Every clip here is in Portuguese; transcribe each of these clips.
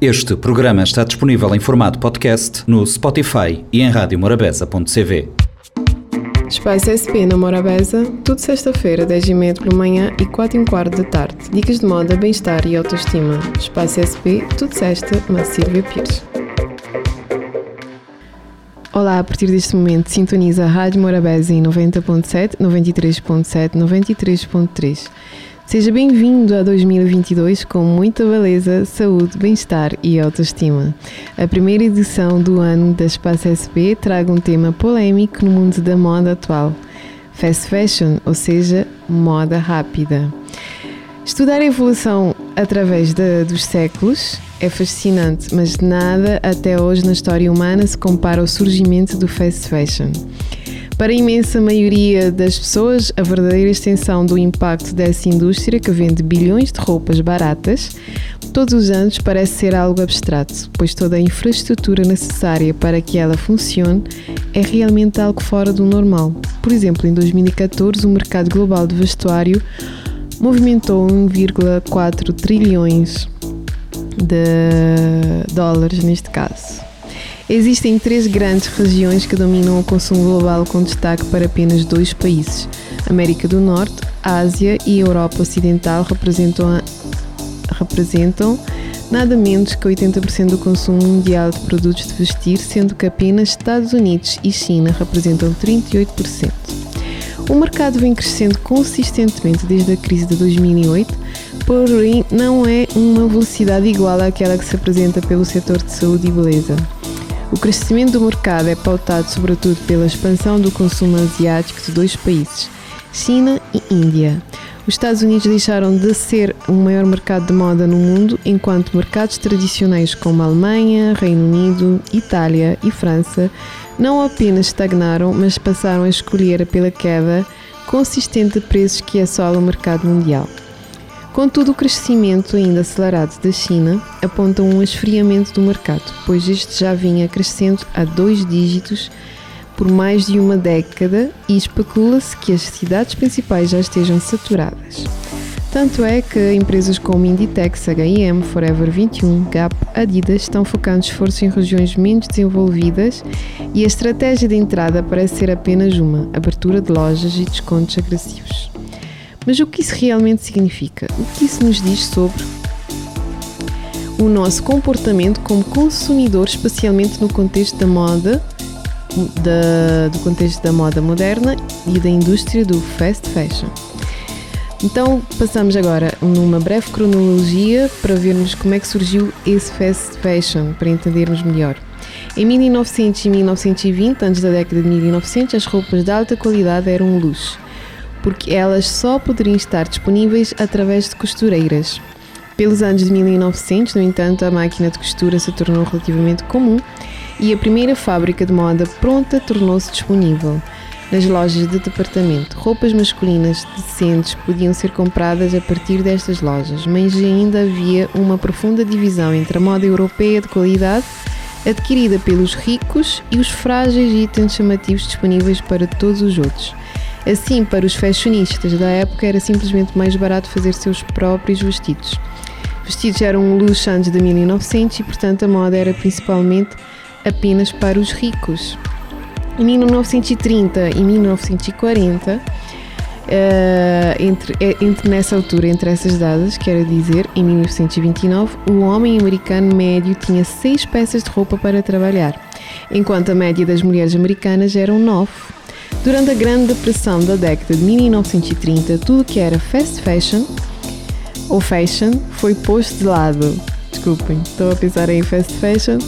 Este programa está disponível em formato podcast no Spotify e em radiomorabeza.cv. Espaço SP na Morabeza, tudo sexta-feira, 10 e meia pela manhã e 4 e um quarto da tarde. Dicas de moda, bem-estar e autoestima. Espaço SP, tudo sexta, na Silvia Pires. Olá, a partir deste momento sintoniza a Rádio Morabeza em 90.7, 93.7, 93.3. Seja bem-vindo a 2022 com muita beleza, saúde, bem-estar e autoestima. A primeira edição do ano da Espaço SP traga um tema polêmico no mundo da moda atual: fast fashion, ou seja, moda rápida. Estudar a evolução através de, dos séculos é fascinante, mas nada até hoje na história humana se compara ao surgimento do fast fashion. Para a imensa maioria das pessoas, a verdadeira extensão do impacto dessa indústria, que vende bilhões de roupas baratas todos os anos, parece ser algo abstrato, pois toda a infraestrutura necessária para que ela funcione é realmente algo fora do normal. Por exemplo, em 2014, o mercado global de vestuário movimentou 1,4 trilhões de dólares neste caso. Existem três grandes regiões que dominam o consumo global, com destaque para apenas dois países. América do Norte, Ásia e Europa Ocidental representam, representam nada menos que 80% do consumo mundial de produtos de vestir, sendo que apenas Estados Unidos e China representam 38%. O mercado vem crescendo consistentemente desde a crise de 2008, porém não é uma velocidade igual àquela que se apresenta pelo setor de saúde e beleza. O crescimento do mercado é pautado sobretudo pela expansão do consumo asiático de dois países, China e Índia. Os Estados Unidos deixaram de ser o maior mercado de moda no mundo, enquanto mercados tradicionais como a Alemanha, Reino Unido, Itália e França não apenas estagnaram, mas passaram a escolher pela queda consistente de preços que assola o mercado mundial. Contudo, o crescimento ainda acelerado da China aponta um esfriamento do mercado, pois este já vinha crescendo a dois dígitos por mais de uma década e especula-se que as cidades principais já estejam saturadas. Tanto é que empresas como Inditex, H&M, Forever 21, Gap, Adidas estão focando esforços em regiões menos desenvolvidas e a estratégia de entrada parece ser apenas uma, abertura de lojas e descontos agressivos. Mas o que isso realmente significa? O que isso nos diz sobre o nosso comportamento como consumidor, especialmente no contexto da moda, da, do contexto da moda moderna e da indústria do fast fashion. Então passamos agora numa breve cronologia para vermos como é que surgiu esse fast fashion, para entendermos melhor. Em 1900 e 1920, antes da década de 1900, as roupas de alta qualidade eram um luxo porque elas só poderiam estar disponíveis através de costureiras. Pelos anos de 1900, no entanto, a máquina de costura se tornou relativamente comum e a primeira fábrica de moda pronta tornou-se disponível. Nas lojas de departamento, roupas masculinas decentes podiam ser compradas a partir destas lojas, mas ainda havia uma profunda divisão entre a moda europeia de qualidade, adquirida pelos ricos, e os frágeis itens chamativos disponíveis para todos os outros. Assim, para os fashionistas da época era simplesmente mais barato fazer seus próprios vestidos. Vestidos eram um luxo antes de 1900 e, portanto, a moda era principalmente apenas para os ricos. Em 1930 e 1940, uh, eh, entre, eh, entre nessa altura, entre essas datas, quero dizer, em 1929, o homem americano médio tinha seis peças de roupa para trabalhar, enquanto a média das mulheres americanas eram nove. Durante a Grande Depressão da década de 1930, tudo que era fast fashion ou fashion foi posto de lado. Desculpem, estou a pensar em fast fashion.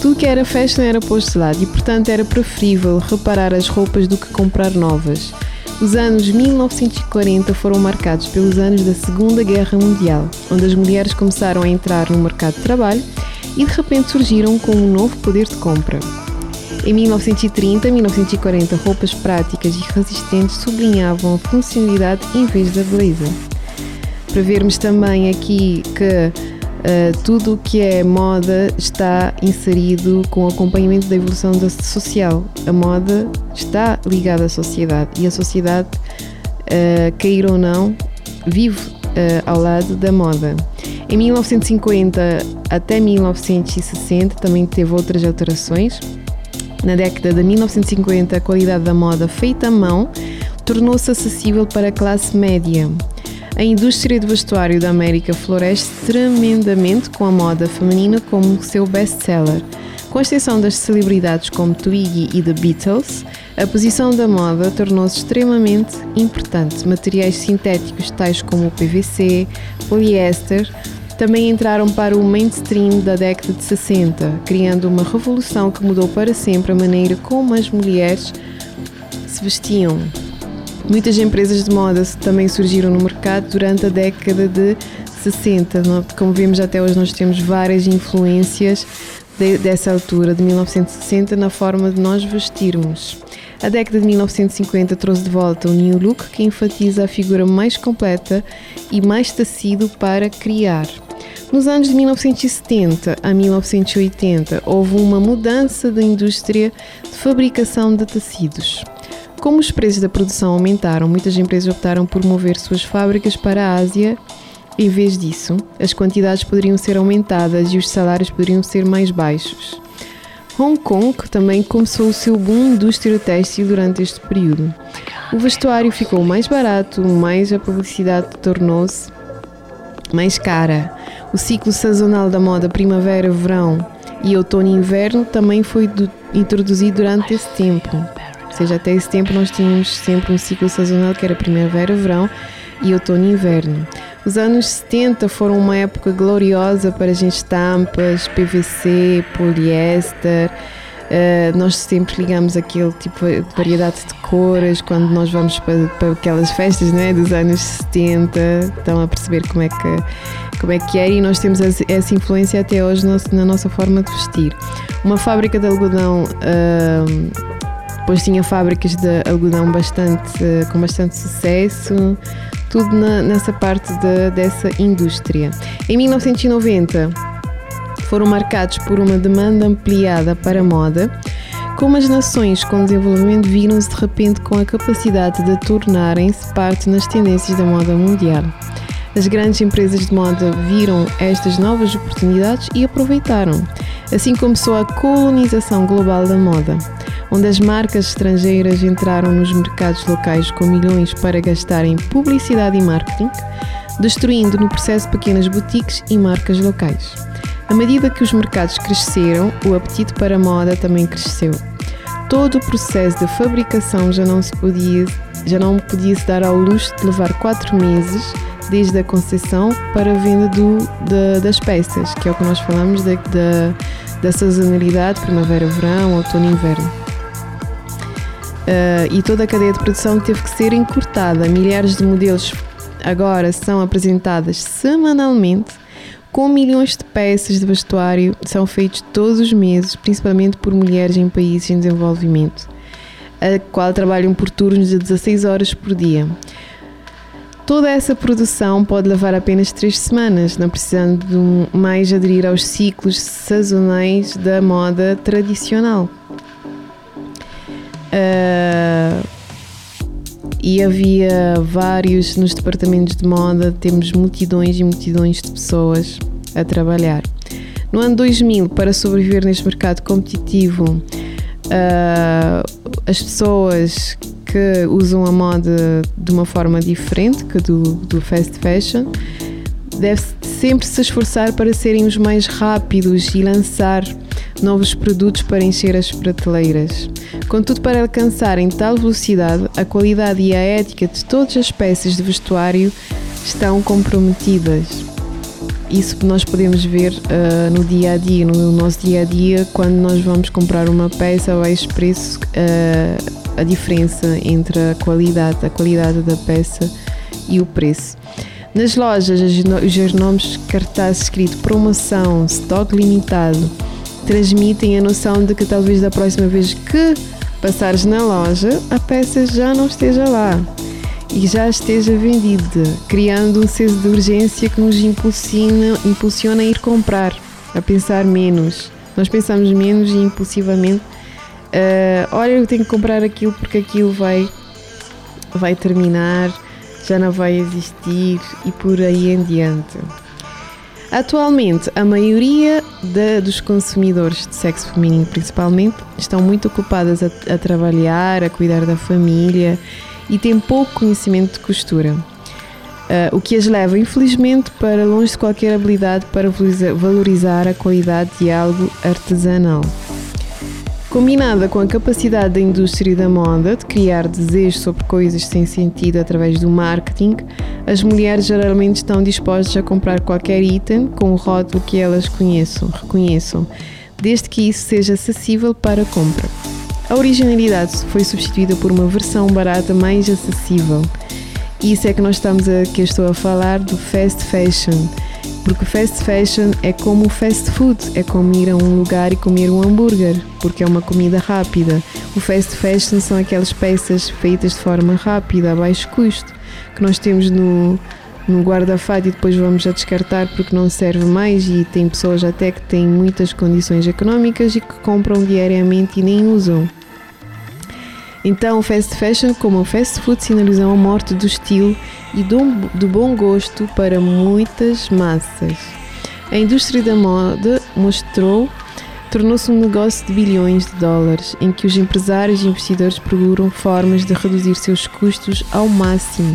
Tudo que era fashion era posto de lado e, portanto, era preferível reparar as roupas do que comprar novas. Os anos 1940 foram marcados pelos anos da Segunda Guerra Mundial, onde as mulheres começaram a entrar no mercado de trabalho e de repente surgiram com um novo poder de compra. Em 1930 e 1940, roupas práticas e resistentes sublinhavam a funcionalidade em vez da beleza. Para vermos também aqui que uh, tudo o que é moda está inserido com o acompanhamento da evolução da social. A moda está ligada à sociedade e a sociedade, uh, cair ou não, vive uh, ao lado da moda. Em 1950 até 1960 também teve outras alterações. Na década de 1950, a qualidade da moda feita à mão tornou-se acessível para a classe média. A indústria de vestuário da América floresce tremendamente com a moda feminina como seu best-seller. Com a extensão das celebridades como Twiggy e The Beatles, a posição da moda tornou-se extremamente importante. Materiais sintéticos tais como o PVC, poliéster, também entraram para o mainstream da década de 60, criando uma revolução que mudou para sempre a maneira como as mulheres se vestiam. Muitas empresas de moda também surgiram no mercado durante a década de 60. Como vemos até hoje, nós temos várias influências de, dessa altura, de 1960, na forma de nós vestirmos. A década de 1950 trouxe de volta o New Look, que enfatiza a figura mais completa e mais tecido para criar. Nos anos de 1970 a 1980, houve uma mudança da indústria de fabricação de tecidos. Como os preços da produção aumentaram, muitas empresas optaram por mover suas fábricas para a Ásia. Em vez disso, as quantidades poderiam ser aumentadas e os salários poderiam ser mais baixos. Hong Kong também começou o seu boom indústria têxtil durante este período. O vestuário ficou mais barato, mais a publicidade tornou-se mais cara. O ciclo sazonal da moda primavera-verão e outono-inverno também foi do, introduzido durante esse tempo. Ou seja, até esse tempo nós tínhamos sempre um ciclo sazonal que era primavera, verão e outono e inverno. Os anos 70 foram uma época gloriosa para as estampas, PVC, poliéster. Uh, nós sempre ligamos aquele tipo de variedade de cores quando nós vamos para, para aquelas festas né, dos anos 70. Estão a perceber como é que, como é que é e nós temos essa influência até hoje na nossa forma de vestir. Uma fábrica de algodão. Uh, depois tinha fábricas de algodão bastante, com bastante sucesso, tudo na, nessa parte de, dessa indústria. Em 1990 foram marcados por uma demanda ampliada para a moda, como as nações com desenvolvimento viram-se de repente com a capacidade de tornarem-se parte nas tendências da moda mundial. As grandes empresas de moda viram estas novas oportunidades e aproveitaram. Assim começou a colonização global da moda onde as marcas estrangeiras entraram nos mercados locais com milhões para gastar em publicidade e marketing, destruindo no processo pequenas boutiques e marcas locais. À medida que os mercados cresceram, o apetite para a moda também cresceu. Todo o processo de fabricação já não se podia, já não podia se dar ao luxo de levar quatro meses desde a concepção para a venda do, de, das peças, que é o que nós falamos da, da, da sazonalidade, primavera-verão, outono-inverno e toda a cadeia de produção teve que ser encurtada. Milhares de modelos agora são apresentadas semanalmente, com milhões de peças de vestuário são feitos todos os meses, principalmente por mulheres em países em desenvolvimento, a qual trabalham por turnos de 16 horas por dia. Toda essa produção pode levar apenas três semanas, não precisando de mais aderir aos ciclos sazonais da moda tradicional. Uh, e havia vários nos departamentos de moda, temos multidões e multidões de pessoas a trabalhar. No ano 2000, para sobreviver neste mercado competitivo, uh, as pessoas que usam a moda de uma forma diferente que do, do fast fashion deve sempre se esforçar para serem os mais rápidos e lançar novos produtos para encher as prateleiras. Contudo, para alcançarem tal velocidade, a qualidade e a ética de todas as peças de vestuário estão comprometidas. Isso nós podemos ver uh, no dia a dia, no nosso dia a dia, quando nós vamos comprar uma peça a baixo preço, uh, a diferença entre a qualidade, a qualidade da peça e o preço. Nas lojas, os nomes cartazes escrito promoção, estoque limitado, transmitem a noção de que talvez da próxima vez que passares na loja, a peça já não esteja lá e já esteja vendida, criando um senso de urgência que nos impulsiona, impulsiona a ir comprar, a pensar menos. Nós pensamos menos e impulsivamente, uh, olha, eu tenho que comprar aquilo porque aquilo vai, vai terminar, já não vai existir e por aí em diante. Atualmente, a maioria de, dos consumidores de sexo feminino, principalmente, estão muito ocupadas a, a trabalhar, a cuidar da família e têm pouco conhecimento de costura. Uh, o que as leva, infelizmente, para longe de qualquer habilidade para valorizar a qualidade de algo artesanal. Combinada com a capacidade da indústria da moda de criar desejos sobre coisas sem sentido através do marketing, as mulheres geralmente estão dispostas a comprar qualquer item com o rótulo que elas conheçam, reconheçam, desde que isso seja acessível para compra. A originalidade foi substituída por uma versão barata mais acessível. Isso é que nós estamos a, que estou a falar do fast fashion porque fast fashion é como fast food, é como ir a um lugar e comer um hambúrguer, porque é uma comida rápida. O fast fashion são aquelas peças feitas de forma rápida, a baixo custo, que nós temos no, no guarda-fato e depois vamos a descartar porque não serve mais e tem pessoas até que têm muitas condições económicas e que compram diariamente e nem usam. Então, o fast fashion, como o fast food, sinalizam a morte do estilo e do, do bom gosto para muitas massas. A indústria da moda mostrou tornou-se um negócio de bilhões de dólares, em que os empresários e investidores procuram formas de reduzir seus custos ao máximo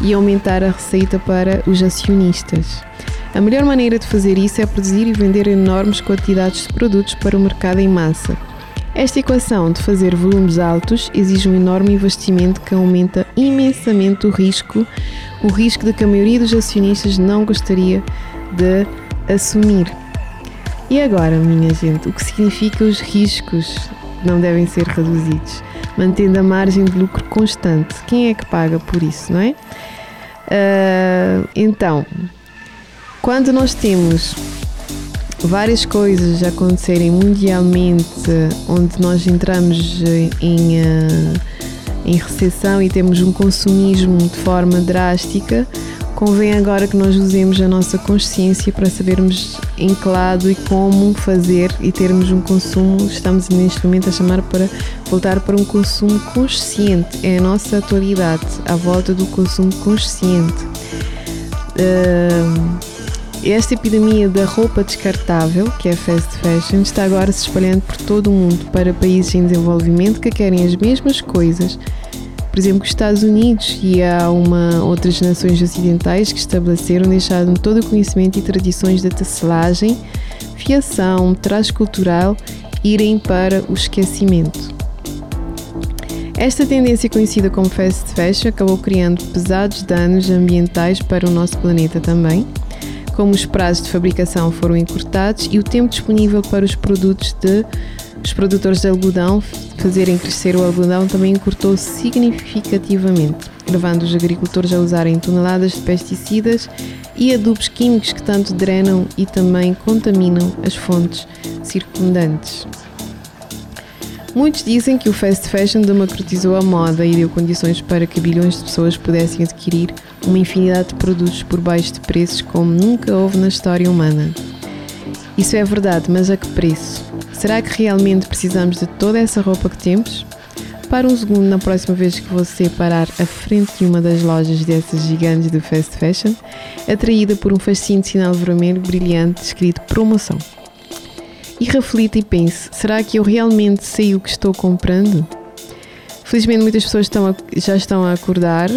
e aumentar a receita para os acionistas. A melhor maneira de fazer isso é produzir e vender enormes quantidades de produtos para o mercado em massa. Esta equação de fazer volumes altos exige um enorme investimento que aumenta imensamente o risco, o risco de que a maioria dos acionistas não gostaria de assumir. E agora, minha gente, o que significa os riscos não devem ser reduzidos, mantendo a margem de lucro constante? Quem é que paga por isso, não é? Uh, então, quando nós temos várias coisas acontecerem mundialmente, onde nós entramos em, uh, em recessão e temos um consumismo de forma drástica, convém agora que nós usemos a nossa consciência para sabermos em que lado e como fazer e termos um consumo. Estamos neste momento a chamar para voltar para um consumo consciente. É a nossa atualidade, à volta do consumo consciente. Uh, esta epidemia da roupa descartável, que é fast fashion, está agora se espalhando por todo o mundo para países em desenvolvimento que querem as mesmas coisas. Por exemplo, os Estados Unidos e há uma, outras nações ocidentais que estabeleceram, deixaram todo o conhecimento e tradições da tecelagem, fiação, traje cultural irem para o esquecimento. Esta tendência conhecida como fast fashion acabou criando pesados danos ambientais para o nosso planeta também como os prazos de fabricação foram encurtados e o tempo disponível para os produtos de os produtores de algodão fazerem crescer o algodão também encurtou significativamente, levando os agricultores a usarem toneladas de pesticidas e adubos químicos que tanto drenam e também contaminam as fontes circundantes. Muitos dizem que o fast fashion democratizou a moda e deu condições para que bilhões de pessoas pudessem adquirir uma infinidade de produtos por baixo de preços como nunca houve na história humana. Isso é verdade, mas a que preço? Será que realmente precisamos de toda essa roupa que temos? Para um segundo na próxima vez que você parar à frente de uma das lojas dessas gigantes do fast fashion, atraída por um fascínio de sinal vermelho brilhante escrito promoção e reflita e pense: será que eu realmente sei o que estou comprando? Felizmente, muitas pessoas estão a, já estão a acordar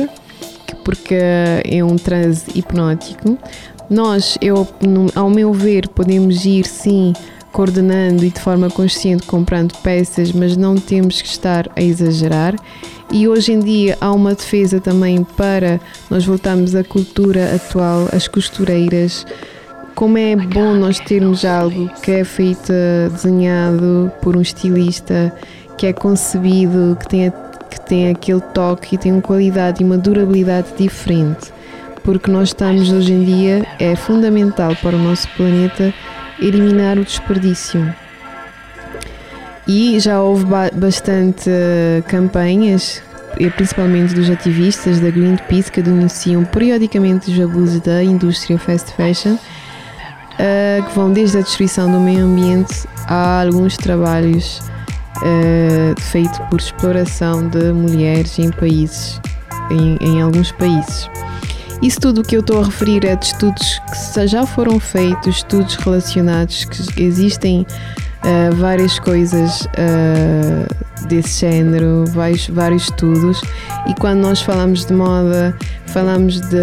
porque é um transe hipnótico. Nós, eu, ao meu ver, podemos ir sim coordenando e de forma consciente comprando peças, mas não temos que estar a exagerar. E hoje em dia há uma defesa também para nós voltarmos à cultura atual, as costureiras como é bom nós termos algo que é feito, desenhado por um estilista, que é concebido, que tem, que tem aquele toque e tem uma qualidade e uma durabilidade diferente. Porque nós estamos hoje em dia, é fundamental para o nosso planeta eliminar o desperdício. E já houve bastante uh, campanhas, principalmente dos ativistas da Greenpeace, que denunciam periodicamente os abusos da indústria fast fashion uh, que vão desde a destruição do meio ambiente a alguns trabalhos uh, feitos por exploração de mulheres em países, em, em alguns países. Isso tudo que eu estou a referir é de estudos que já foram feitos, estudos relacionados, que existem uh, várias coisas uh, desse género, vários, vários estudos. E quando nós falamos de moda, falamos de.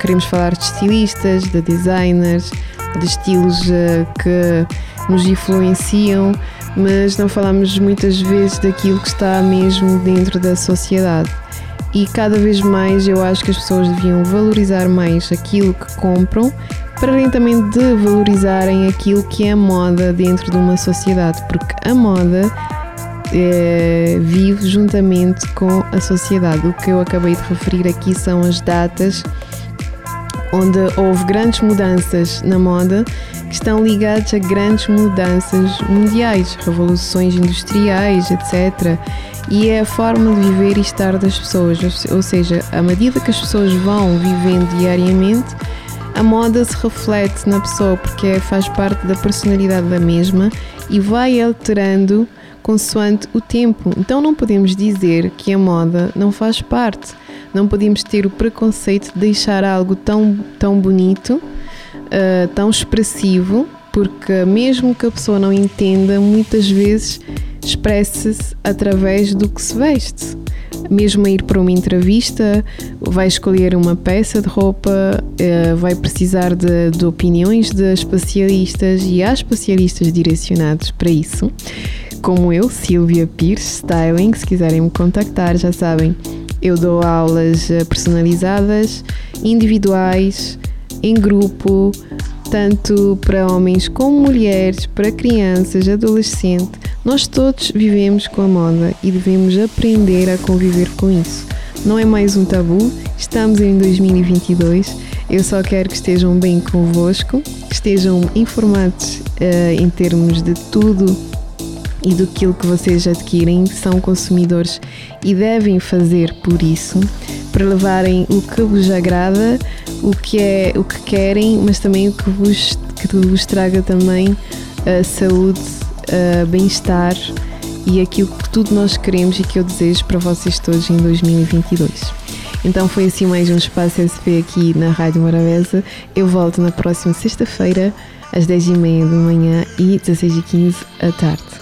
queremos falar de estilistas, de designers, de estilos uh, que nos influenciam, mas não falamos muitas vezes daquilo que está mesmo dentro da sociedade. E cada vez mais eu acho que as pessoas deviam valorizar mais aquilo que compram para além também de valorizarem aquilo que é moda dentro de uma sociedade, porque a moda é, vive juntamente com a sociedade. O que eu acabei de referir aqui são as datas onde houve grandes mudanças na moda que estão ligadas a grandes mudanças mundiais, revoluções industriais, etc. E é a forma de viver e estar das pessoas, ou seja, à medida que as pessoas vão vivendo diariamente, a moda se reflete na pessoa porque faz parte da personalidade da mesma e vai alterando consoante o tempo. Então não podemos dizer que a moda não faz parte. Não podemos ter o preconceito de deixar algo tão, tão bonito, uh, tão expressivo, porque mesmo que a pessoa não entenda, muitas vezes expressa-se através do que se veste mesmo a ir para uma entrevista, vai escolher uma peça de roupa, eh, vai precisar de, de opiniões de especialistas e há especialistas direcionados para isso, como eu, Silvia Pires, Styling. Se quiserem me contactar, já sabem, eu dou aulas eh, personalizadas, individuais, em grupo, tanto para homens como mulheres, para crianças, adolescentes. Nós todos vivemos com a moda e devemos aprender a conviver com isso. Não é mais um tabu, estamos em 2022. Eu só quero que estejam bem convosco, que estejam informados uh, em termos de tudo e do que vocês adquirem, são consumidores e devem fazer por isso, para levarem o que vos agrada, o que é o que querem, mas também o que vos, que vos traga também uh, saúde, uh, bem-estar e aquilo que tudo nós queremos e que eu desejo para vocês todos em 2022. Então foi assim mais um Espaço SP aqui na Rádio Morabeza. Eu volto na próxima sexta-feira às 10h30 da manhã e 16h15 da tarde.